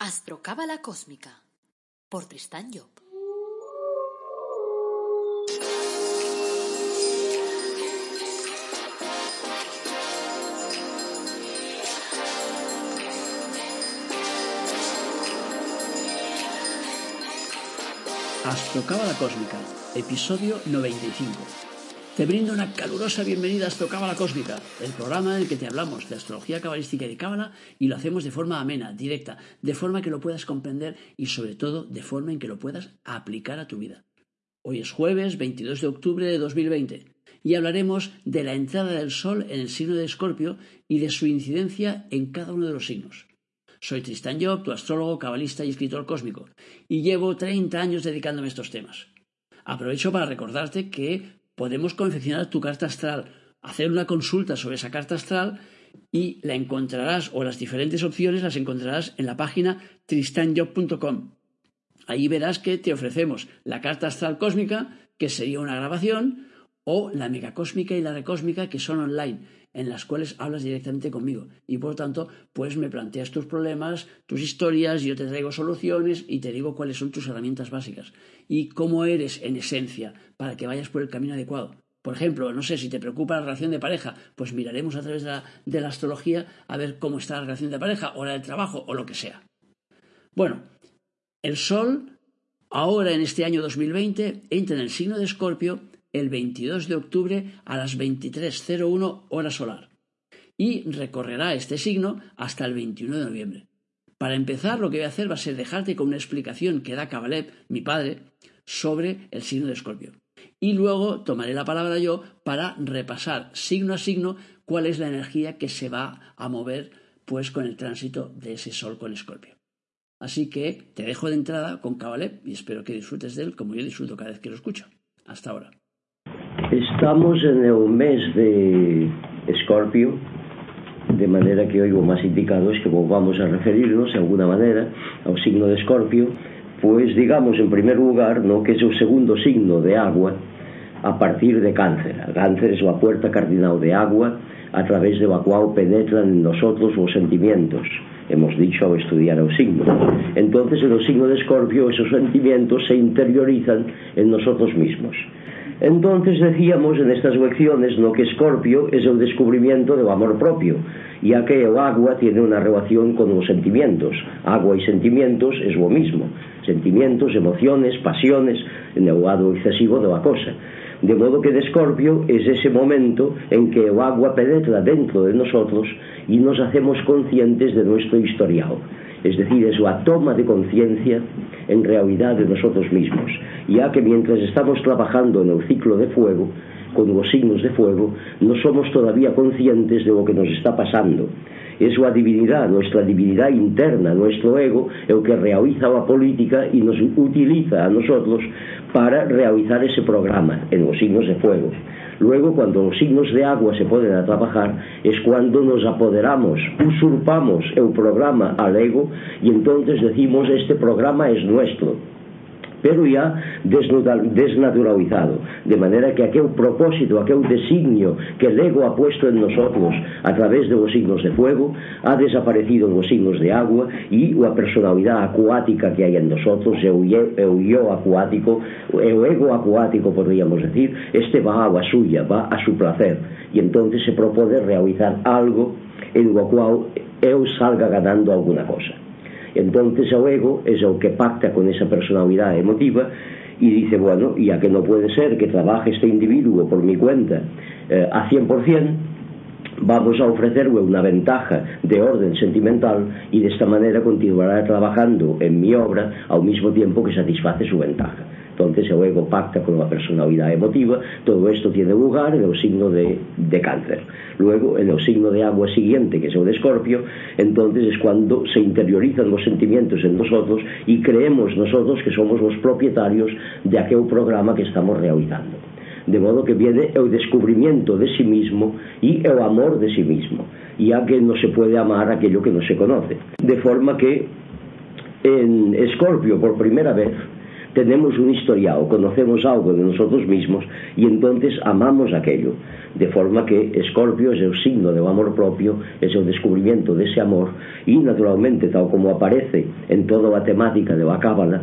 Astrocábala Cósmica por Tristán Job. Astrocábala Cósmica, episodio 95. Te brindo una calurosa bienvenida a Astrocábala Cósmica, el programa en el que te hablamos de astrología cabalística y de cábala y lo hacemos de forma amena, directa, de forma que lo puedas comprender y sobre todo de forma en que lo puedas aplicar a tu vida. Hoy es jueves 22 de octubre de 2020 y hablaremos de la entrada del Sol en el signo de Escorpio y de su incidencia en cada uno de los signos. Soy Tristan Job, tu astrólogo, cabalista y escritor cósmico, y llevo 30 años dedicándome a estos temas. Aprovecho para recordarte que podemos confeccionar tu carta astral, hacer una consulta sobre esa carta astral y la encontrarás o las diferentes opciones las encontrarás en la página tristanjob.com. Ahí verás que te ofrecemos la carta astral cósmica, que sería una grabación, o la megacósmica y la recósmica, que son online, en las cuales hablas directamente conmigo. Y por tanto, pues me planteas tus problemas, tus historias, yo te traigo soluciones y te digo cuáles son tus herramientas básicas y cómo eres en esencia para que vayas por el camino adecuado. Por ejemplo, no sé si te preocupa la relación de pareja, pues miraremos a través de la, de la astrología a ver cómo está la relación de pareja o la del trabajo o lo que sea. Bueno, el Sol ahora en este año 2020 entra en el signo de Escorpio el 22 de octubre a las 23.01 hora solar y recorrerá este signo hasta el 21 de noviembre. Para empezar, lo que voy a hacer va a ser dejarte con una explicación que da Kabalev, mi padre, sobre el signo de Escorpio. Y luego tomaré la palabra yo para repasar signo a signo cuál es la energía que se va a mover pues con el tránsito de ese sol con Escorpio. Así que te dejo de entrada con Kabalev y espero que disfrutes de él como yo disfruto cada vez que lo escucho. Hasta ahora. Estamos en el mes de Escorpio, de manera que hoy lo más indicado es que volvamos a referirnos de alguna manera al signo de Escorpio, pues digamos en primer lugar no que es o segundo signo de agua a partir de cáncer. Cáncer es la puerta cardinal de agua a través de la cual penetran en nosotros los sentimientos. Hemos dicho al estudiar o signo. Entonces en el signo de Escorpio esos sentimientos se interiorizan en nosotros mismos. Entonces decíamos en estas lecciones no que Escorpio es el descubrimiento do amor propio, ya que o agua tiene una relación con los sentimientos. Agua y sentimientos es lo mismo. Sentimientos, emociones, pasiones, en el lado excesivo de la cosa. De modo que de Escorpio es ese momento en que o agua penetra dentro de nosotros y nos hacemos conscientes de nuestro historial es decir, es la toma de conciencia en realidad de nosotros mismos, ya que mientras estamos trabajando en el ciclo de fuego, con los signos de fuego, no somos todavía conscientes de lo que nos está pasando. Es la divinidad, nuestra divinidad interna, nuestro ego, el que realiza la política y nos utiliza a nosotros para realizar ese programa en los signos de fuego. Luego, cuando los signos de agua se ponen a trabajar, es cuando nos apoderamos, usurpamos el programa al ego y entonces decimos este programa es nuestro pero ya desnaturalizado. De manera que aquel propósito, aquel designio que el ego ha puesto en nosotros a través de los signos de fuego, ha desaparecido en los signos de agua y la personalidad acuática que hay en nosotros, el, el yo acuático, el ego acuático podríamos decir, este va a la suya, va a su placer. Y entonces se propone realizar algo en lo cual él salga ganando alguna cosa. Entonces el ego es el que pacta con esa personalidad emotiva y dice, bueno, ya que no puede ser que trabaje este individuo por mi cuenta eh, a 100%, vamos a ofrecerle una ventaja de orden sentimental y de esta manera continuará trabajando en mi obra al mismo tiempo que satisface su ventaja. entonces o ego pacta con la personalidad emotiva, todo esto tiene lugar en el signo de, de cáncer. Luego, en el signo de agua siguiente, que es el de escorpio, entonces es cuando se interiorizan los sentimientos en nosotros y creemos nosotros que somos los propietarios de aquel programa que estamos realizando. De modo que viene el descubrimiento de sí mismo y el amor de sí mismo, ya que no se puede amar aquello que no se conoce. De forma que en Escorpio, por primera vez, tenemos un historial, conocemos algo de nosotros mismos y entonces amamos aquello. De forma que Escorpio es el signo del amor propio, es el descubrimiento de ese amor y naturalmente, tal como aparece en toda la temática de la cábala,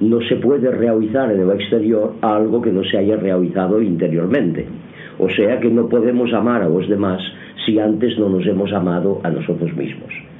no se puede realizar en el exterior algo que no se haya realizado interiormente. O sea que no podemos amar a los demás si antes no nos hemos amado a nosotros mismos.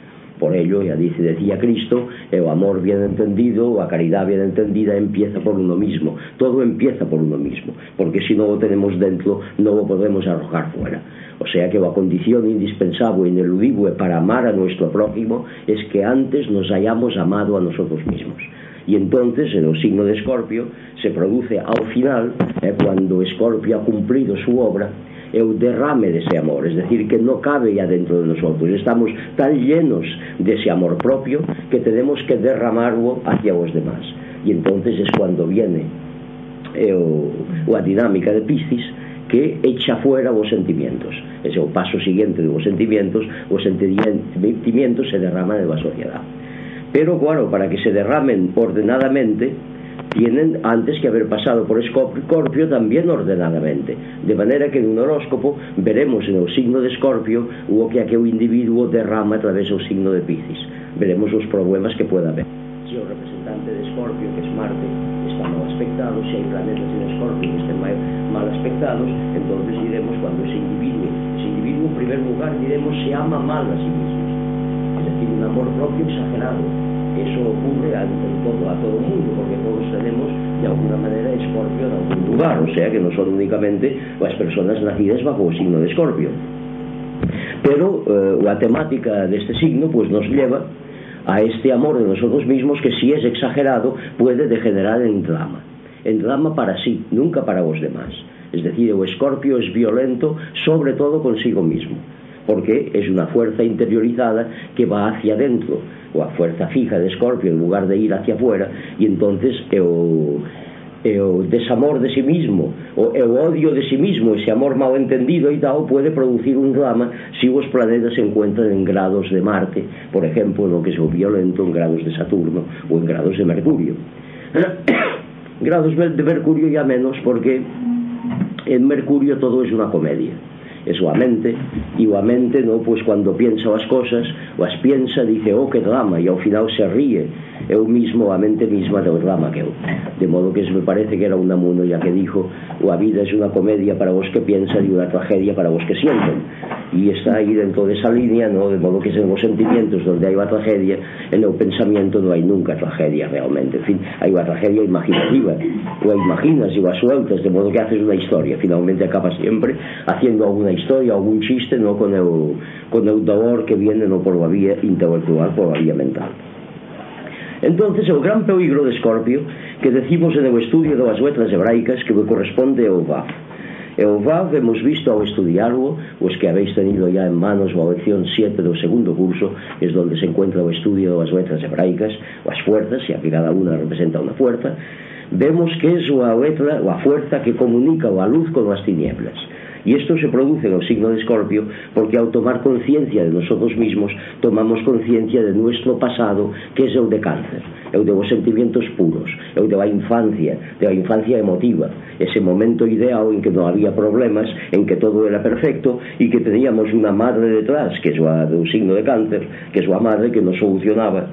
Por ello, ya dice, decía Cristo, e o amor bien entendido, a caridad bien entendida empieza por uno mismo. Todo empieza por uno mismo, porque si non o tenemos dentro, non o podemos arrojar fuera. O sea que a condición indispensable e ineludible para amar a nuestro prójimo es que antes nos hayamos amado a nosotros mismos. Y entonces, en el signo de Escorpio, se produce al final, eh, cuando Escorpio ha cumplido su obra, é o derrame dese amor, es decir, que no cabe ya dentro de nosotros. Estamos tan llenos de ese amor propio que tenemos que derramarlo hacia os demás. Y entonces es cuando viene eh, é o, a dinámica de Piscis que echa fuera os sentimientos ese é o paso siguiente dos sentimientos os sentimientos se derraman en la sociedad pero claro, para que se derramen ordenadamente tienen antes que haber pasado por Escorpio también ordenadamente. De manera que en un horóscopo veremos en el signo de Escorpio lo que aquel individuo derrama a través del signo de Piscis. Veremos los problemas que pueda haber. Si el representante de Escorpio, que es Marte, está mal aspectado, si hay planetas en Escorpio que estén mal aspectados, entonces diremos cuando ese individuo, ese individuo en primer lugar diremos se ama mal a sí mismo. Es decir, un amor propio exagerado eso ocurre a, en todo, a todo o mundo porque todos tenemos de alguna manera Escorpio en algún lugar o sea que non son únicamente as personas nacidas bajo o signo de Escorpio pero eh, a temática deste signo pues, nos lleva a este amor de nosotros mismos que si es exagerado puede degenerar en drama. En drama para sí, nunca para os demás. Es decir, o escorpio es violento sobre todo consigo mismo porque es una fuerza interiorizada que va hacia adentro, o a fuerza fija de Escorpio en lugar de ir hacia afuera, e entonces é o, é o desamor de sí mismo, o, é o odio de sí mismo, ese amor mal entendido e tal puede producir un drama si os planetas se encuentran en grados de Marte, por ejemplo, no que se o violento en grados de Saturno ou en grados de Mercurio. grados de Mercurio ya menos porque en Mercurio todo es una comedia. Es a mente e a mente no, pues cuando piensa as cosas as piensa, dice, oh que drama e ao final se ríe. Eu mismo a mente misma do drama que eu. De modo que me parece que era un amuno ya que dijo la vida es una comedia para vos que piensan y una tragedia para vos que sienten y está ahí dentro de esa línea ¿no? de modo que es en los sentimientos donde hay una tragedia en el pensamiento no hay nunca tragedia realmente. En fin, hay una tragedia imaginativa. La imaginas y la sueltas de modo que haces una historia. Finalmente acaba siempre haciendo alguna na historia algún chiste no? Con eu, con eu dolor que viene no? Por la vía intelectual por la vía mental. Entonces o gran peligro de Escorpio que decimos en o estudio das letras hebraicas que me corresponde ao VAF E o VAV hemos visto ao estudiarlo, os que habéis tenido ya en manos a lección 7 do segundo curso, es donde se encuentra o estudio das letras hebraicas, as fuerzas, e aquí cada una representa unha fuerza, vemos que es a letra, a fuerza que comunica a luz con as tinieblas. Y esto se produce en el signo de Escorpio porque al tomar conciencia de nosotros mismos, tomamos conciencia de nuestro pasado, que es el de cáncer, el de los sentimientos puros, el de la infancia, de la infancia emotiva, ese momento ideal en que no había problemas, en que todo era perfecto y que teníamos una madre detrás, que es la de un signo de cáncer, que es la madre que nos solucionaba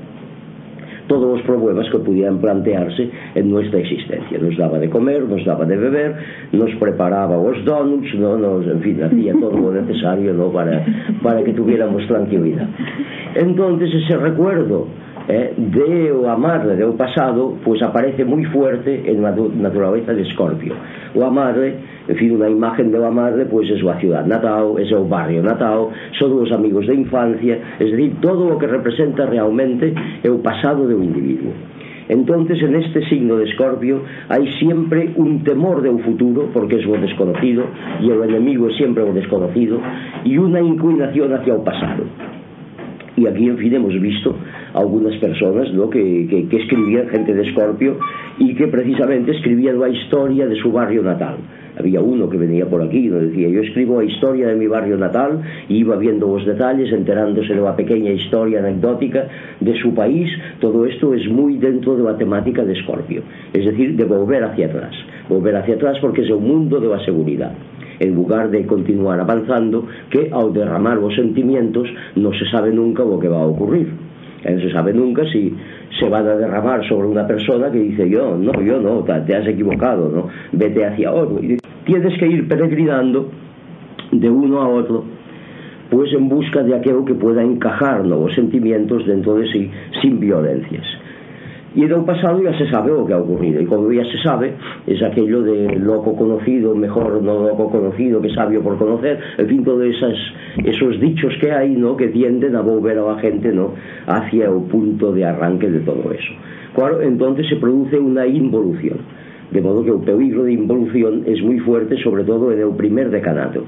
todos los problemas que pudieran plantearse en nuestra existencia. Nos daba de comer, nos daba de beber, nos preparaba los donuts, ¿no? nos, en fin, hacía todo lo necesario ¿no? para, para que tuviéramos tranquilidad. Entonces ese recuerdo eh, de la de o pasado pues aparece muy fuerte en la naturaleza de Escorpio. o amarre en fin, unha imagen de la madre, pois é súa ciudad natal, é seu barrio natal, son os amigos de infancia, es decir, todo o que representa realmente é o pasado de un individuo. Entonces, en este signo de Escorpio hai siempre un temor de un futuro, porque é o desconocido, e o enemigo é sempre o desconocido, e unha inclinación hacia o pasado. Y aquí, en fin, hemos visto algunas personas ¿no? que, que, que escribían, gente de Escorpio, y que precisamente escribían la historia de su barrio natal. Había uno que venía por aquí y nos decía, yo escribo a historia de mi barrio natal e iba viendo os detalles, enterándose de la pequeña historia anecdótica de su país. Todo esto es muy dentro de la temática de Escorpio, es decir, de volver hacia atrás. Volver hacia atrás porque es un mundo de la seguridad en lugar de continuar avanzando, que ao derramar os sentimientos non se sabe nunca o que va a ocurrir. E non se sabe nunca si se van a derramar sobre una persona que dice yo, no, yo no, te has equivocado, ¿no? Vete hacia otro. Y tienes que ir peregrinando de uno a otro pues en busca de aquello que pueda encajar nuevos sentimientos dentro de sí sin violencias. Y en el pasado ya se sabe lo que ha ocurrido, y como ya se sabe, es aquello de loco conocido, mejor no loco conocido que sabio por conocer, en fin, todos esos dichos que hay, ¿no?, que tienden a volver a la gente, ¿no?, hacia el punto de arranque de todo eso. Claro, entonces se produce una involución de modo que el peligro de involución es muy fuerte, sobre todo en el primer decanato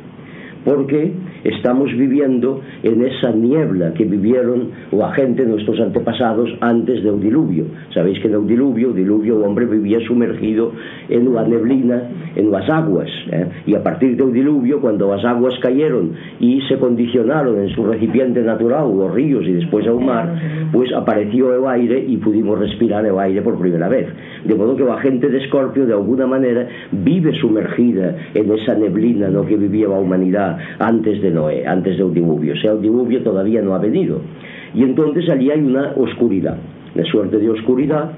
porque estamos viviendo en esa niebla que vivieron la gente, nuestros antepasados, antes del diluvio. Sabéis que en el diluvio, diluvio, el hombre vivía sumergido en la neblina, en las aguas. ¿eh? Y a partir del diluvio, cuando las aguas cayeron y se condicionaron en su recipiente natural, los ríos y después al mar, pues apareció el aire y pudimos respirar el aire por primera vez. De modo que la gente de Escorpio, de alguna manera, vive sumergida en esa neblina ¿no? que vivía la humanidad antes de Noé, antes del diluvio. O sea, el diluvio todavía no ha venido. Y entonces allí hay una oscuridad, una suerte de oscuridad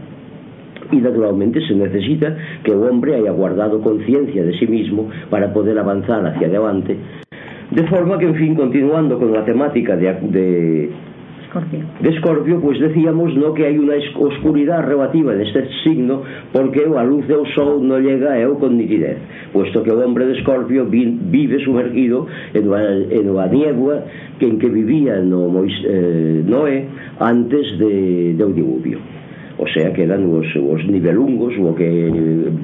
y naturalmente se necesita que el hombre haya guardado conciencia de sí mismo para poder avanzar hacia adelante. De forma que, en fin, continuando con la temática de, de Escorpio. De Escorpio, pois decíamos no que hai unha oscuridade relativa deste signo porque a luz do sol non llega eu con nitidez, posto que o hombre de Escorpio vive sumergido en unha, en unha niebla que en que vivía no Mois, eh, Noé antes de, de o diluvio. O sea que eran os, os nivelungos o que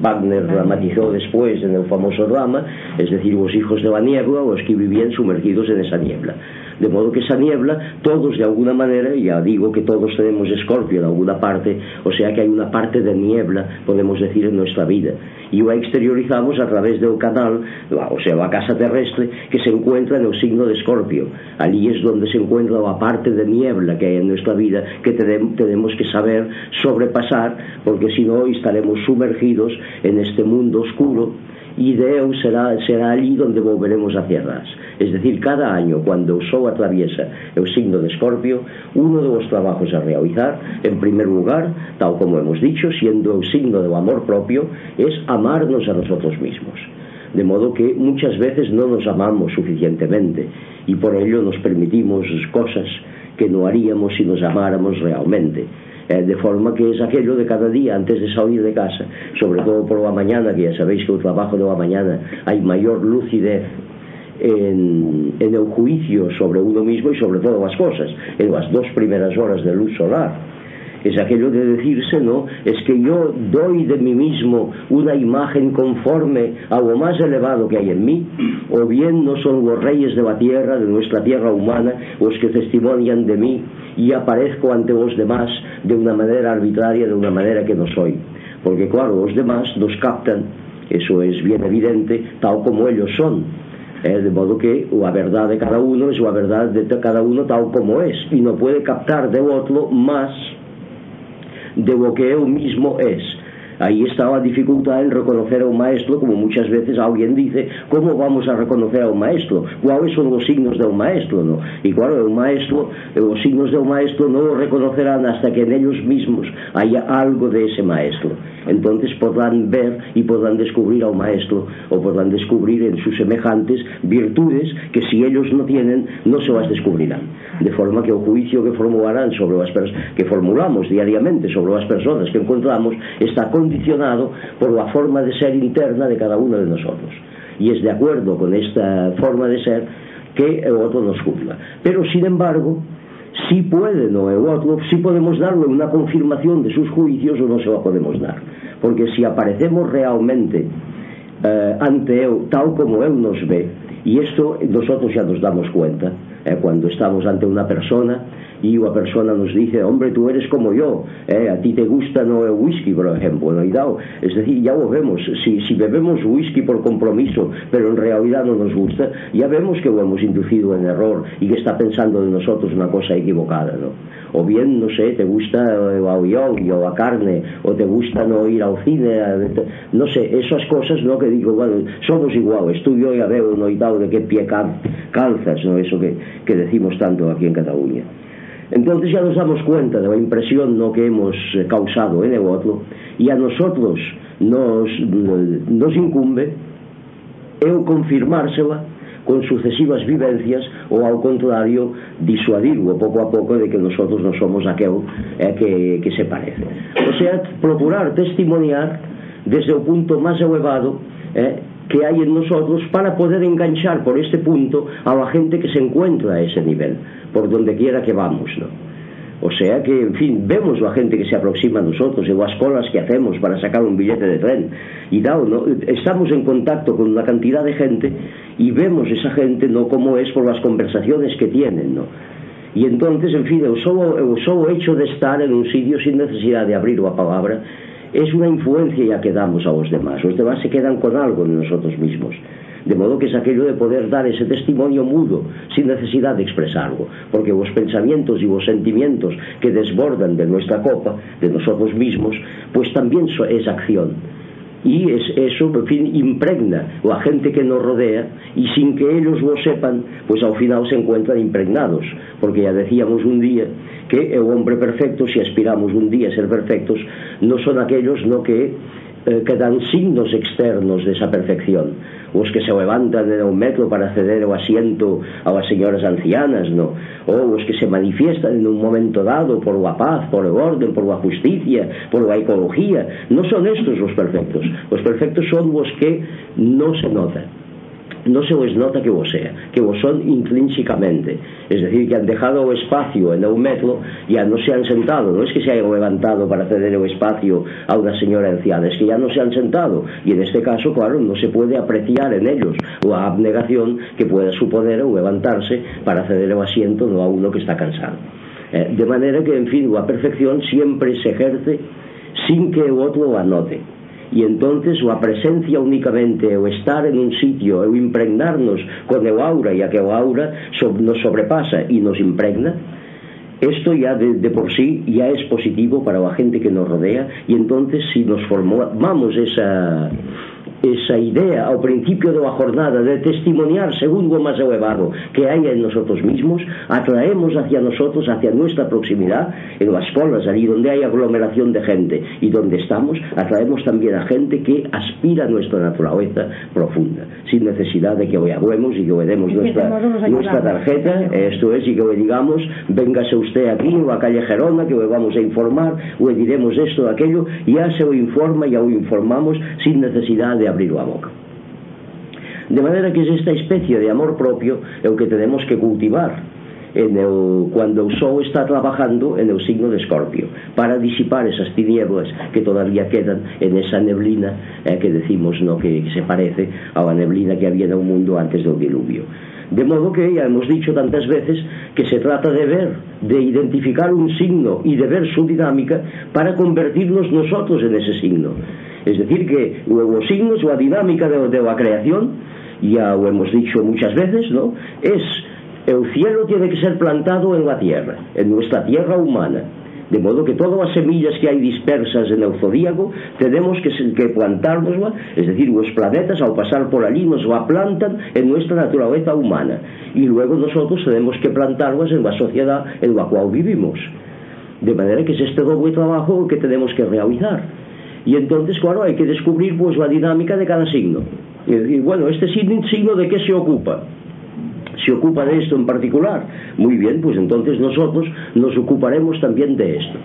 Wagner dramatizou despois en el famoso drama es decir, os hijos de la niebla os que vivían sumergidos en esa niebla. De modo que esa niebla, todos de alguna manera, ya digo que todos tenemos escorpio en alguna parte, o sea que hay una parte de niebla, podemos decir, en nuestra vida. Y la exteriorizamos a través de canal, o sea, la casa terrestre, que se encuentra en el signo de escorpio. Allí es donde se encuentra la parte de niebla que hay en nuestra vida, que tenemos que saber sobrepasar, porque si no estaremos sumergidos en este mundo oscuro e Deus será, será ali onde volveremos a atrás Es decir, cada año, cuando o Sol atraviesa o signo de Escorpio, uno de los trabajos a realizar, en primer lugar, tal como hemos dicho, siendo o signo del amor propio, es amarnos a nosotros mismos. De modo que muchas veces no nos amamos suficientemente y por ello nos permitimos cosas que no haríamos si nos amáramos realmente eh, de forma que es aquello de cada día antes de salir de casa sobre todo por la mañana que ya sabéis que el trabajo de la mañana hay mayor lucidez en, en el juicio sobre uno mismo y sobre todas las cosas en las dos primeras horas de luz solar. Es aquello de decirse, ¿no? Es que yo doy de mí mismo una imagen conforme a lo más elevado que hay en mí, o bien no son los reyes de la tierra, de nuestra tierra humana, los que testimonian de mí y aparezco ante los demás de una manera arbitraria, de una manera que no soy. Porque claro, los demás nos captan, eso es bien evidente, tal como ellos son eh, de modo que a verdad de cada uno es la verdad de cada uno tal como es y no puede captar de otro más de lo que eu mismo es. Aí está a dificultad en reconocer ao maestro, como muchas veces alguien dice, como vamos a reconocer ao maestro? Cuáles son los signos de un maestro, no? E claro, un maestro, os signos de un maestro no o reconocerán hasta que en ellos mismos haya algo de ese maestro. Entonces podrán ver y podrán descubrir ao maestro, o podrán descubrir en sus semejantes virtudes que si ellos no tienen, no se las descubrirán. De forma que o juicio que formularán sobre as que formulamos diariamente sobre as personas que encontramos está con condicionado por la forma de ser interna de cada uno de nosotros. Y es de acuerdo con esta forma de ser que el otro nos juzga. Pero, sin embargo, si puede no el otro, si podemos darle una confirmación de sus juicios o no se la podemos dar. Porque si aparecemos realmente eh, ante él tal como él nos ve, y esto nosotros ya nos damos cuenta, eh, cuando estamos ante una persona y una persona nos dice, hombre, tú eres como yo, eh, a ti te gusta no el whisky, por ejemplo, ¿no? Dao, es decir, ya lo vemos, si, si, bebemos whisky por compromiso, pero en realidad no nos gusta, ya vemos que lo hemos inducido en error y que está pensando de nosotros una cosa equivocada, ¿no? O bien, no sé, te gusta eh, el avión o la carne, o te gusta no ir al cine, a... no sé, esas cosas, ¿no? Que digo, bueno, somos iguales, tú y yo ya veo, ¿no? Y dao, de qué pie calzas, ¿no? Eso que, que decimos tanto aquí en Cataluña. Entonces ya nos damos cuenta de la impresión ¿no? que hemos eh, causado en el otro y a nosotros nos, nos incumbe el confirmársela con sucesivas vivencias ou ao contrario disuadirlo pouco a pouco de que nosotros non somos aquel eh, que, que se parece o sea, procurar testimoniar desde o punto máis elevado eh, que hay en nosotros para poder enganchar por este punto a la gente que se encuentra a ese nivel, por donde quiera que vamos, ¿no? O sea que, en fin, vemos la gente que se aproxima a nosotros y las colas que hacemos para sacar un billete de tren. Y dado, ¿no? estamos en contacto con una cantidad de gente y vemos esa gente, ¿no? Cómo es por las conversaciones que tienen, ¿no? Y entonces, en fin, el solo, el solo hecho de estar en un sitio sin necesidad de abrir la palabra es una influencia que damos a los demás. Los demás se quedan con algo de nosotros mismos. De modo que es aquello de poder dar ese testimonio mudo, sin necesidad de expresarlo, porque los pensamientos y los sentimientos que desbordan de nuestra copa, de nosotros mismos, pues también es acción e es, eso, en fin, impregna la gente que nos rodea y sin que ellos lo sepan, pues ao final se encuentran impregnados, porque ya decíamos un día que o hombre perfecto, si aspiramos un día a ser perfectos, no son aquellos no que eh, quedan signos externos desa perfección. Os que se levantan en un metro para ceder o asiento a as señoras ancianas no? ou os que se manifiestan en un momento dado por a paz, por o orden, por a justicia por a ecología. Non son estos os perfectos. Os perfectos son os que non se notan no se vos nota que vos sea, que vos son intrínsecamente. Es decir, que han dejado o espacio en un metro ya no se han sentado, no es que se hayan levantado para ceder o espacio a una señora anciana, es que ya no se han sentado. Y en este caso, claro, no se puede apreciar en ellos la abnegación que pueda suponer o levantarse para ceder el asiento no a uno que está cansado. Eh, de manera que, en fin, la perfección siempre se ejerce sin que el otro la note e entonces a presencia únicamente o estar en un sitio o impregnarnos con o aura e a que o aura nos sobrepasa e nos impregna Esto ya de, de, por sí ya es positivo para la gente que nos rodea y entonces si nos formamos esa, esa idea ao principio da jornada de testimoniar segundo o máis elevado que hai en nosotros mismos, atraemos hacia nosotros, hacia nuestra proximidad, en las colas, allí donde hay aglomeración de gente y donde estamos, atraemos también a gente que aspira a nuestra naturaleza profunda, sin necesidad de que hoy hablemos y que hoy demos nuestra, nuestra tarjeta, esto es, y que hoy digamos, véngase usted aquí o a calle Gerona, que hoy vamos a informar, o diremos esto, aquello, ya se o informa, ya o informamos sin necesidad de abriu a boca. De maneira que esta especie de amor propio é o que tenemos que cultivar en el, cuando o sol está trabajando en o signo de Escorpio para disipar esas tinieblas que todavía quedan en esa neblina eh, que decimos no? que se parece a la neblina que había en el mundo antes do diluvio. De modo que ya hemos dicho tantas veces que se trata de ver de identificar un signo y de ver su dinámica para convertirnos nosotros en ese signo. Es decir que os signos ou a dinámica de, de a creación ya o hemos dicho muchas veces, ¿no? Es el cielo tiene que ser plantado en la tierra, en nuestra tierra humana. De modo que todas las semillas que hay dispersas en el zodíaco tenemos que, que plantárnoslas, es decir, los planetas al pasar por allí nos la plantan en nuestra naturaleza humana. Y luego nosotros tenemos que plantarlas en la sociedad en la cual vivimos. De manera que es este doble trabajo que tenemos que realizar. Y entonces, claro, hay que descubrir pois, pues la dinámica de cada signo. Y, y bueno, este signo, signo de qué se ocupa se ocupa de esto en particular. Muy bien, pues entonces nosotros nos ocuparemos también de esto.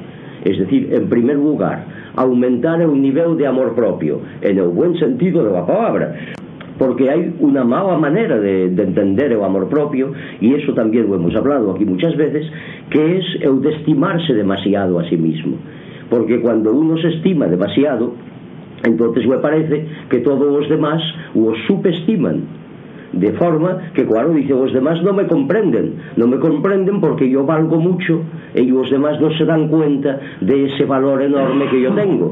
Es decir, en primer lugar, aumentar el nivel de amor propio, en el buen sentido de la palabra. Porque hay una mala manera de, de entender el amor propio, y eso también lo hemos hablado aquí muchas veces, que es el de estimarse demasiado a sí mismo porque cuando uno se estima demasiado, entonces me parece que todos os demás o subestiman de forma que claro, dice, os demás no me comprenden no me comprenden porque yo valgo mucho y os demás no se dan cuenta de ese valor enorme que yo tengo.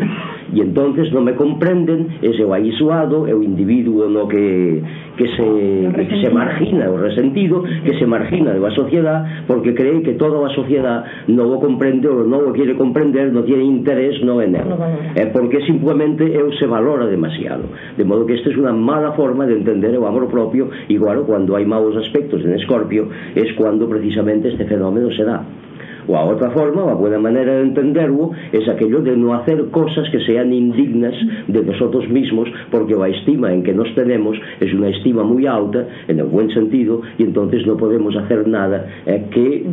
Y entonces no me comprenden ese o aislado, é o individuo no que, que, se, que se margina o resentido, que se margina de la sociedade porque cree que toda a sociedade no o comprende ou non o quiere comprender, no tiene interés no en él é porque simplemente eu se valora demasiado. De modo que esta es una mala forma de entender o amor propio E claro, cando hai maus aspectos en Escorpio es cuando precisamente este fenómeno se dá. Ou a outra forma, a buena maneira de entenderlo es aquello de no hacer cosas que sean indignas de nosotros mismos porque a estima en que nos tenemos es una estima muy alta en el buen sentido y entonces no podemos hacer nada eh, que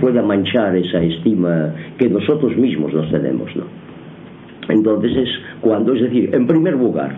pueda manchar esa estima que nosotros mismos nos tenemos, ¿no? Entonces es cuando, es decir, en primer lugar,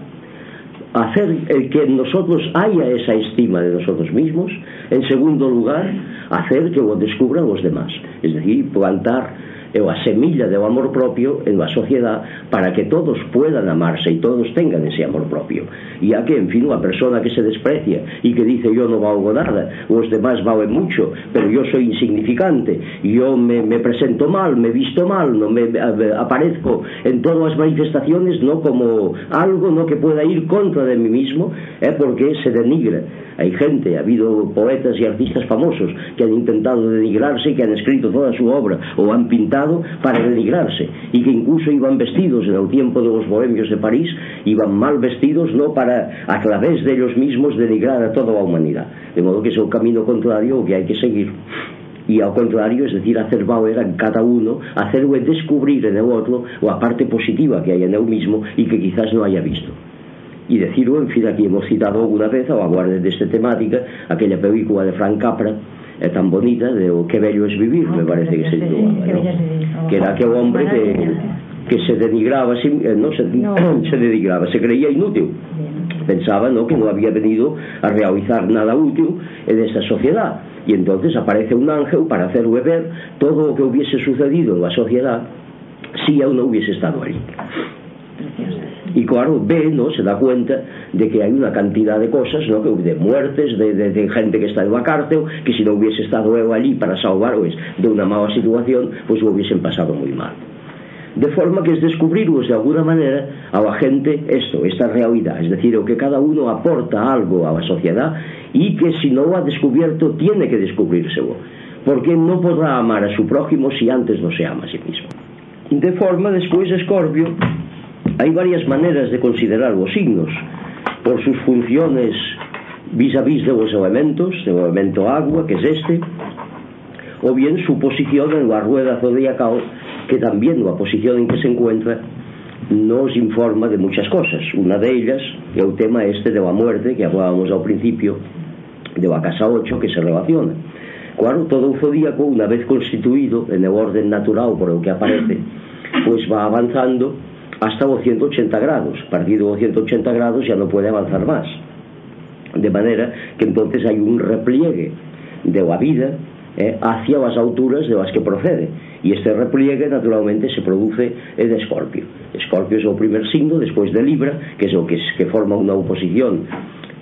hacer que nosotros haya esa estima de nosotros mismos, en segundo lugar, hacer que lo descubran los demás, es decir, plantar é a semilla do amor propio en a sociedade para que todos puedan amarse e todos tengan ese amor propio. E a que, en fin, unha persona que se desprecia e que dice yo non valgo nada os demás valen mucho pero yo soy insignificante yo me, me presento mal, me visto mal no me, me aparezco en todas as manifestaciones no como algo no que pueda ir contra de mí mismo é eh, porque se denigra. Hai gente, ha habido poetas e artistas famosos que han intentado denigrarse e que han escrito toda a súa obra ou han pintado Estado para denigrarse e que incluso iban vestidos en el tiempo de los bohemios de París iban mal vestidos no para a través de ellos mismos denigrar a toda la humanidad. De modo que es un camino contrario o que hay que seguir. Y ao contrario, es decir, hacer valer en cada uno, hacer o descubrir en el otro o a parte positiva que hay en él mismo y que quizás no haya visto. Y decirlo, en fin, aquí hemos citado alguna vez ao aguarde esta temática aquella película de Frank Capra é tan bonita de o que bello es vivir, me parece que se titulaba, ¿no? que era aquel hombre que, que se denigraba, eh, no, se, se denigraba, se creía inútil. Pensaba ¿no? que no había venido a realizar nada útil en esta sociedad. Y entonces aparece un ángel para hacer ver todo lo que hubiese sucedido en la sociedad si aún no hubiese estado ahí. Y claro, ve, ¿no? Se da cuenta de que hay una cantidad de cosas, ¿no? De muertes, de, de, de gente que está en la cárcel, que si no hubiese estado él allí para salvar pues, de una mala situación, pues lo hubiesen pasado muy mal. De forma que es descubrir pues, de alguna manera a la gente esto, esta realidad, es decir, o que cada uno aporta algo a la sociedad y que si no lo ha descubierto tiene que descubrírselo, porque no podrá amar a su prójimo si antes no se ama a sí mismo. De forma, después Escorpio Hai varias maneras de considerar os signos por sus funciones vis a vis de los elementos, de elemento agua, que es este, o bien su posición en la rueda zodiacal, que también la posición en que se encuentra nos informa de muchas cosas. Una de ellas é o tema este de la muerte, que hablábamos ao principio, de la casa 8, que se relaciona. Claro, todo o zodíaco, una vez constituido en el orden natural por el que aparece, pues va avanzando hasta o 180 grados. Partido o 180 grados ya no puede avanzar más. De manera que entonces hay un repliegue de la vida eh, hacia as alturas de las que procede. Y este repliegue naturalmente se produce en Escorpio. Escorpio es o primer signo despois de Libra, que es o que, es, que forma unha oposición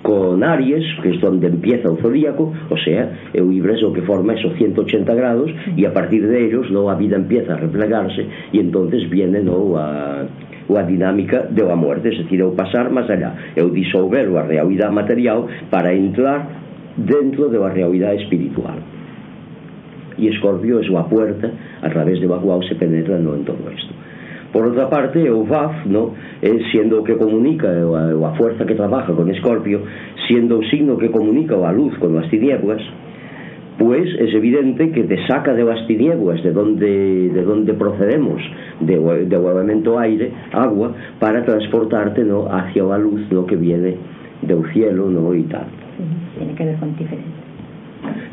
con Aries, que es donde empieza o zodíaco, o sea, el o Libra es o que forma esos 180 grados e a partir de ellos no, a vida empieza a replegarse e entonces viene no, a, ou a dinámica do muerte, es decir, eu pasar máis allá, eu disolver a realidade material para entrar dentro de la realidade espiritual. E Escorpio é a puerta a través de la cual se penetra no entorno isto. Por outra parte, o VAF, ¿no? Eh, siendo o que comunica a, a fuerza que trabaja con Escorpio, siendo o signo que comunica a luz con as tinieblas, pues es evidente que te saca de las tinieblas de donde, de donde procedemos de, de o elemento aire, agua para transportarte no, hacia a luz no, que viene del cielo no, y tal. Tiene que ver con Tífere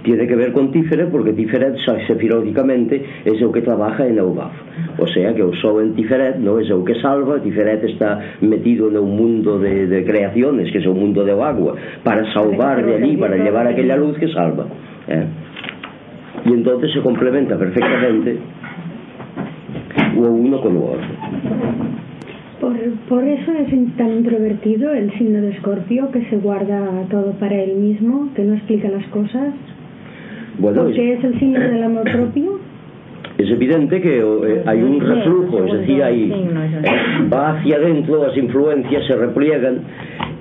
Tiene que ver con Tífere porque Tífere sefirológicamente es o que trabaja en Eubaf o sea que o sol en Tiferet no es o que salva Tiferet está metido en un mundo de, de creaciones que es o mundo de agua para salvar de allí, para llevar aquella luz que salva. ¿Eh? y entonces se complementa perfectamente uno con o otro Por, por eso es tan introvertido el signo de Escorpio, que se guarda todo para él mismo, que no explica las cosas. Bueno, Porque es el signo del amor propio. es evidente que eh, hay un reflujo, es decir, hay, eh, va hacia adentro, las influencias se repliegan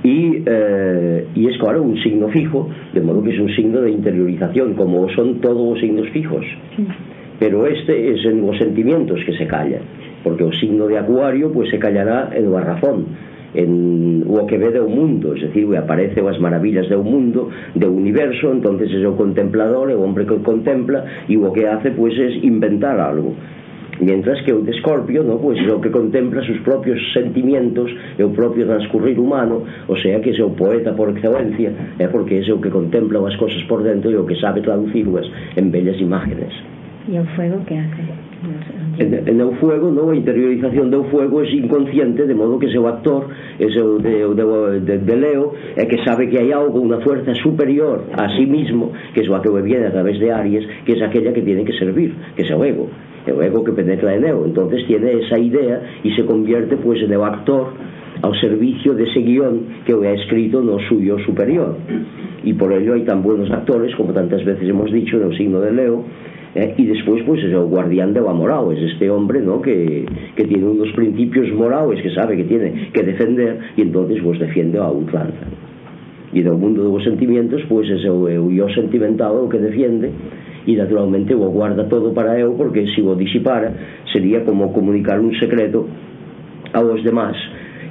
y, eh, y es claro un signo fijo, de modo que es un signo de interiorización, como son todos los signos fijos. Pero este es en los sentimientos que se calla, porque o signo de acuario pues se callará en la razón, en o que ve do mundo, es decir, o aparece as maravillas do mundo, do universo, entonces é o contemplador, é o hombre que contempla, e o que hace pues es inventar algo. Mientras que o de Escorpio no, pois, é o que contempla os propios sentimientos e o propio transcurrir humano, o sea que é o poeta por excelencia, é porque é o que contempla as cosas por dentro e o que sabe traducirlas en bellas imágenes. E o fuego que hace? en, en o fuego, no? a interiorización do fuego é inconsciente, de modo que seu actor ese o de, de, de, de Leo é que sabe que hai algo, unha fuerza superior a sí mismo, que é a que viene a través de Aries que é aquella que tiene que servir, que é o ego é o ego que penetra en eu. Entonces tiene esa idea y se convierte pues en el actor ao servicio dese guión que o ha escrito no suyo superior. Y por ello hay tan buenos actores como tantas veces hemos dicho en el signo de Leo eh, y después pues es el guardián de la moral es este hombre ¿no? que, que tiene unos principios morales que sabe que tiene que defender y entonces pues defiende a ultranza e do mundo dos sentimentos pois ese é o eu e o sentimental o que defiende e naturalmente o guarda todo para eu porque se o disipara sería como comunicar un secreto aos demás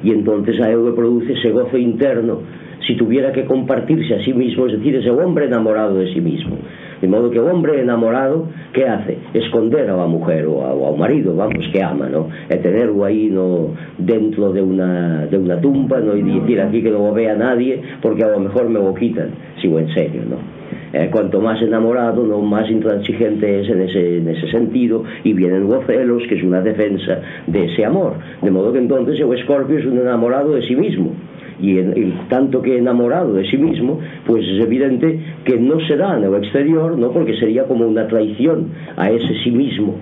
e entonces a eu produce ese gozo interno si tuviera que compartirse a sí mismo, es decir, ese hombre enamorado de sí mismo. De modo que o hombre enamorado, que hace? Esconder a mujer ou ao, ao marido, vamos, que ama, ¿no? E tenerlo aí no, dentro de una, de una tumba, ¿no? E dicir aquí que non o vea nadie, porque a lo mejor me lo quitan, sigo en serio, ¿no? eh, cuanto más enamorado, ¿no? más intransigente es en ese, en ese sentido, y vienen los celos, que es una defensa de ese amor. De modo que entonces el escorpio es un enamorado de sí mismo y en, en, tanto que enamorado de sí mismo, pues es evidente que no se da en el exterior, ¿no? porque sería como una traición a ese sí mismo,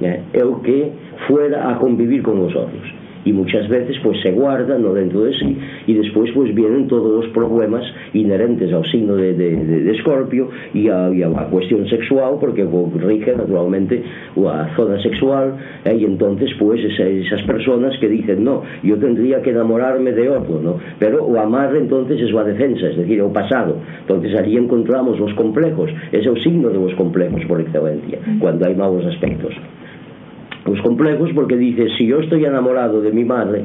¿eh? el que fuera a convivir con los otros y muchas veces pues se guardan ¿no? dentro de sí y después pues vienen todos los problemas inherentes al signo de, de, de, de Scorpio y a, y a, la cuestión sexual porque rige naturalmente la zona sexual ¿eh? y entonces pues esas, esas personas que dicen no, yo tendría que enamorarme de otro, ¿no? pero o amar entonces es la defensa, es decir, el pasado entonces allí encontramos los complejos es el signo de los complejos por excelencia cuando hay malos aspectos los complejos porque dice si yo estoy enamorado de mi madre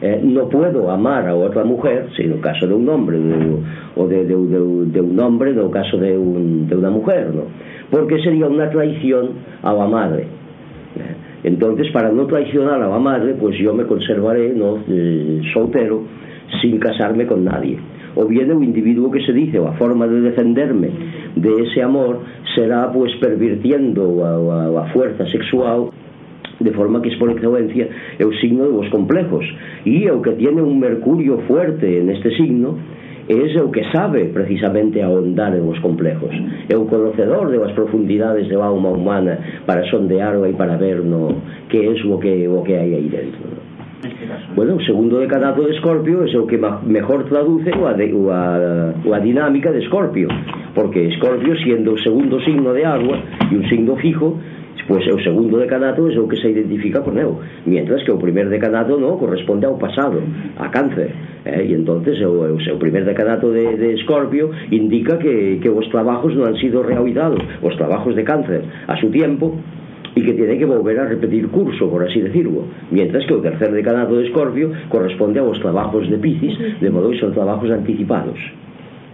eh, no puedo amar a otra mujer si en el caso de un hombre de, o de, de, de, un hombre el caso de, un, de una mujer ¿no? porque sería una traición a la madre eh, entonces para no traicionar a la madre pues yo me conservaré ¿no? eh, soltero sin casarme con nadie o bien el individuo que se dice o a forma de defenderme de ese amor será pues pervirtiendo a, a, a fuerza sexual de forma que es por excelencia é o signo dos complejos. E é o que tiene un mercurio fuerte en este signo es o que sabe precisamente ahondar en os complejos. É o conocedor de as profundidades de alma humana para sondearla e para ver no, que é o que, o que hai aí dentro ¿no? Bueno, o segundo decanato de Escorpio é o que mejor traduce o a, de, o a, o a dinámica de Escorpio porque Escorpio, siendo o segundo signo de agua e un signo fijo Pois é o segundo decanato é o que se identifica con eu Mientras que o primer decanato no corresponde ao pasado A cáncer eh? E entonces o, o seu primer decanato de, de Escorpio Indica que, que os trabajos non han sido reavidados Os trabajos de cáncer a su tiempo y que tiene que volver a repetir curso, por así decirlo. Mientras que o tercer decanato de Escorpio corresponde a los trabajos de Piscis, de modo que son trabajos anticipados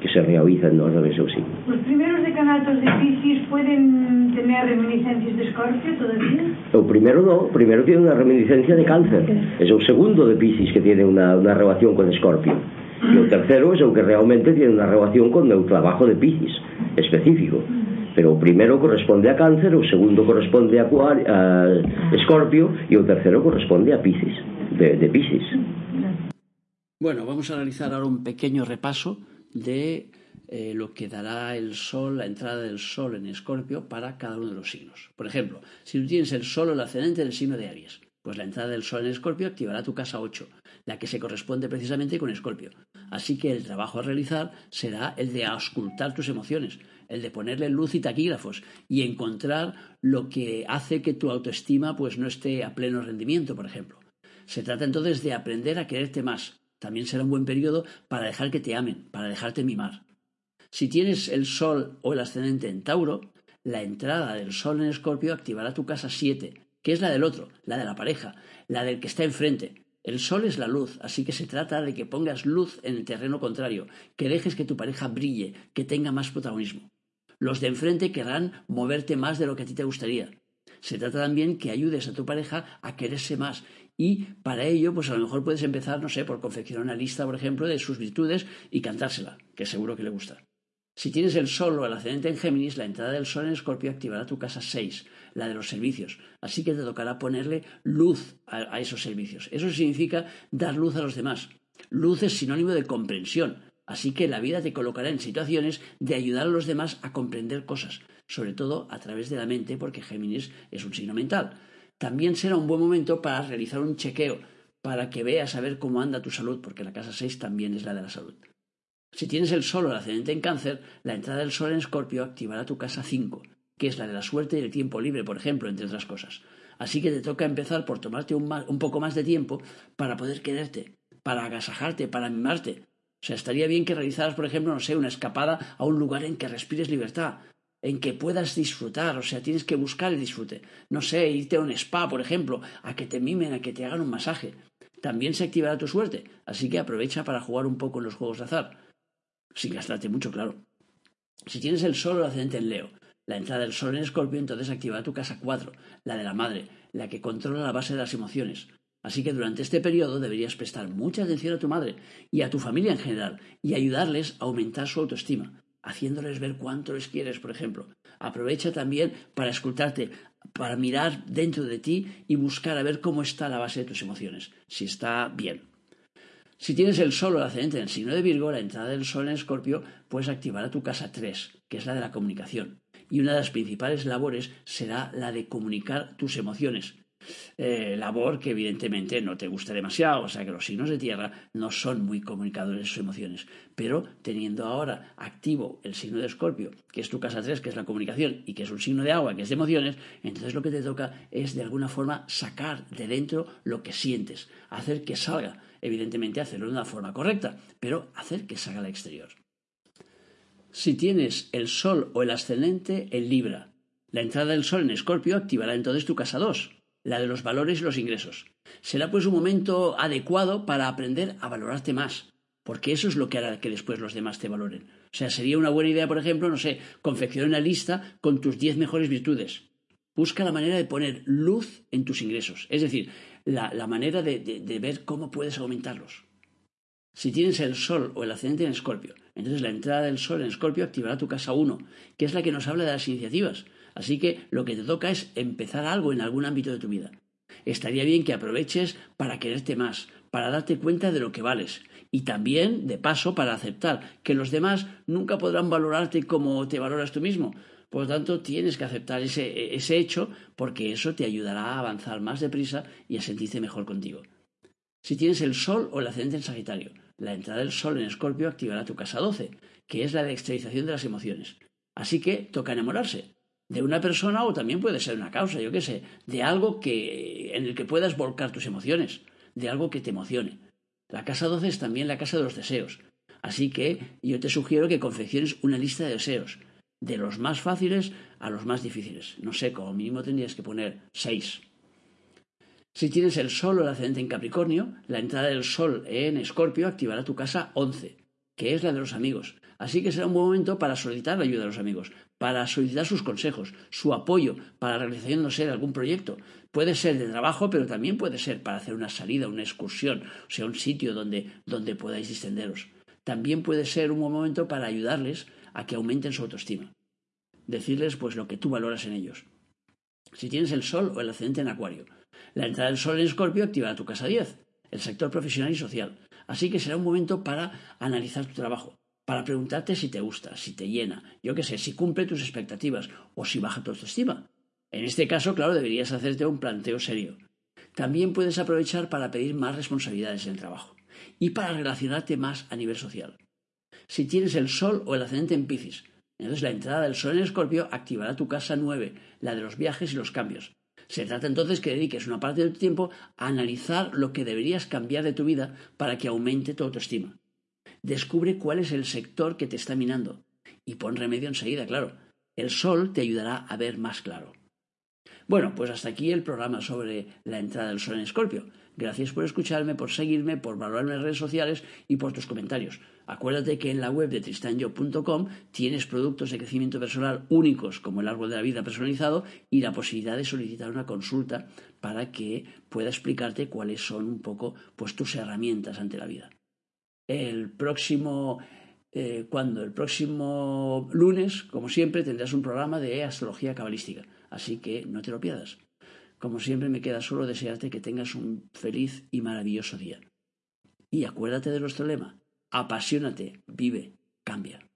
que se realizan nos do Besousi. Os primeiros decanatos de Piscis poden tener reminiscencias de escorpio todavía? O primeiro no, o primeiro tiene unha reminiscencia de cáncer. É o segundo de Piscis que tiene unha, unha relación con escorpio. E o tercero é o que realmente tiene unha relación con o trabajo de Piscis específico. Pero o primero corresponde a cáncer, o segundo corresponde a, cuar, a escorpio e o tercero corresponde a Piscis, de, de Piscis. Bueno, vamos a realizar ahora un pequeño repaso de eh, lo que dará el Sol, la entrada del Sol en Escorpio para cada uno de los signos. Por ejemplo, si tú tienes el Sol o el ascendente del signo de Aries, Pues la entrada del Sol en Escorpio activará tu casa 8, la que se corresponde precisamente con Escorpio. Así que el trabajo a realizar será el de auscultar tus emociones, el de ponerle luz y taquígrafos y encontrar lo que hace que tu autoestima pues no esté a pleno rendimiento, por ejemplo. Se trata entonces de aprender a quererte más. También será un buen periodo para dejar que te amen, para dejarte mimar. Si tienes el Sol o el ascendente en Tauro, la entrada del Sol en Escorpio activará tu casa 7, que es la del otro, la de la pareja, la del que está enfrente. El sol es la luz, así que se trata de que pongas luz en el terreno contrario, que dejes que tu pareja brille, que tenga más protagonismo. Los de enfrente querrán moverte más de lo que a ti te gustaría. Se trata también que ayudes a tu pareja a quererse más y para ello, pues a lo mejor puedes empezar, no sé, por confeccionar una lista, por ejemplo, de sus virtudes y cantársela, que seguro que le gusta. Si tienes el Sol o el ascendente en Géminis, la entrada del Sol en Escorpio activará tu casa 6, la de los servicios. Así que te tocará ponerle luz a, esos servicios. Eso significa dar luz a los demás. Luz es sinónimo de comprensión. Así que la vida te colocará en situaciones de ayudar a los demás a comprender cosas, sobre todo a través de la mente, porque Géminis es un signo mental. También será un buen momento para realizar un chequeo, para que veas a ver cómo anda tu salud, porque la casa 6 también es la de la salud. Si tienes el Sol o el ascendente en cáncer, la entrada del Sol en Escorpio activará tu casa 5, que es la de la suerte y el tiempo libre, por ejemplo, entre otras cosas. Así que te toca empezar por tomarte un, un poco más de tiempo para poder quererte, para agasajarte, para mimarte. O sea, estaría bien que realizaras, por ejemplo, no sé, una escapada a un lugar en que respires libertad, en que puedas disfrutar, o sea, tienes que buscar el disfrute. No sé, irte a un spa, por ejemplo, a que te mimen, a que te hagan un masaje. También se activará tu suerte, así que aprovecha para jugar un poco en los juegos de azar sin gastarte mucho, claro. Si tienes el Sol o el ascendente en Leo, la entrada del Sol en Escorpio, entonces activa tu casa 4, la de la madre, la que controla la base de las emociones. Así que durante este periodo deberías prestar mucha atención a tu madre y a tu familia en general y ayudarles a aumentar su autoestima, haciéndoles ver cuánto les quieres, por ejemplo. Aprovecha también para escucharte, para mirar dentro de ti y buscar a ver cómo está la base de tus emociones, si está bien. Si tienes el Sol o el ascendente en el signo de Virgo, la entrada del Sol en Escorpio, puedes activar a tu casa 3, que es la de la comunicación. Y una de las principales labores será la de comunicar tus emociones. Eh, labor que evidentemente no te gusta demasiado, o sea que los signos de tierra no son muy comunicadores de sus emociones, pero teniendo ahora activo el signo de Escorpio, que es tu casa 3, que es la comunicación, y que es un signo de agua, que es de emociones, entonces lo que te toca es de alguna forma sacar de dentro lo que sientes, hacer que salga evidentemente hacerlo de una forma correcta, pero hacer que salga al exterior. Si tienes el Sol o el ascendente en Libra, la entrada del Sol en Escorpio activará entonces tu casa 2, la de los valores y los ingresos. Será pues un momento adecuado para aprender a valorarte más, porque eso es lo que hará que después los demás te valoren. O sea, sería una buena idea, por ejemplo, no sé, confeccionar una lista con tus 10 mejores virtudes. Busca la manera de poner luz en tus ingresos, es decir, la, manera de, de, ver cómo puedes aumentarlos. Si tienes el Sol o el ascendente en Escorpio, entonces la entrada del Sol en Escorpio activará tu casa 1, que es la que nos habla de las iniciativas. Así que lo que te toca es empezar algo en algún ámbito de tu vida. Estaría bien que aproveches para quererte más, para darte cuenta de lo que vales y también, de paso, para aceptar que los demás nunca podrán valorarte como te valoras tú mismo, por lo tanto, tienes que aceptar ese, ese hecho porque eso te ayudará a avanzar más deprisa y a sentirte mejor contigo. Si tienes el Sol o el ascendente en Sagitario, la entrada del Sol en Escorpio activará tu casa 12, que es la de exteriorización de las emociones. Así que toca enamorarse de una persona o también puede ser una causa, yo qué sé, de algo que, en el que puedas volcar tus emociones, de algo que te emocione. La casa 12 es también la casa de los deseos. Así que yo te sugiero que confecciones una lista de deseos de los más fáciles a los más difíciles. No sé, como mínimo tendrías que poner seis. Si tienes el Sol o el ascendente en Capricornio, la entrada del Sol en Escorpio activará tu casa 11, que es la de los amigos. Así que será un buen momento para solicitar la ayuda de los amigos, para solicitar sus consejos, su apoyo para la realización no sé, de algún proyecto. Puede ser de trabajo, pero también puede ser para hacer una salida, una excursión, o sea, un sitio donde, donde podáis distenderos. También puede ser un buen momento para ayudarles a que aumenten su autoestima. Decirles pues lo que tú valoras en ellos. Si tienes el Sol o el ascendente en Acuario, la entrada del Sol en Escorpio activará tu casa 10, el sector profesional y social. Así que será un momento para analizar tu trabajo, para preguntarte si te gusta, si te llena, yo qué sé, si cumple tus expectativas o si baja tu autoestima. En este caso, claro, deberías hacerte un planteo serio. También puedes aprovechar para pedir más responsabilidades en el trabajo y para relacionarte más a nivel social. Si tienes el Sol o el ascendente en Piscis, entonces la entrada del Sol en Escorpio activará tu casa 9, la de los viajes y los cambios. Se trata entonces que dediques una parte de tu tiempo a analizar lo que deberías cambiar de tu vida para que aumente tu autoestima. Descubre cuál es el sector que te está minando y pon remedio enseguida, claro. El sol te ayudará a ver más claro. Bueno, pues hasta aquí el programa sobre la entrada del sol en Escorpio. Gracias por escucharme, por seguirme, por valorarme en redes sociales y por tus comentarios. Acuérdate que en la web de tristanyo.com tienes productos de crecimiento personal únicos como el árbol de la vida personalizado y la posibilidad de solicitar una consulta para que pueda explicarte cuáles son un poco pues tus herramientas ante la vida. El próximo eh, cuando el próximo lunes, como siempre, tendrás un programa de astrología cabalística. Así que no te lo pierdas. Como siempre, me queda solo desearte que tengas un feliz y maravilloso día. Y acuérdate de nuestro lema, apasionate, vive, cambia.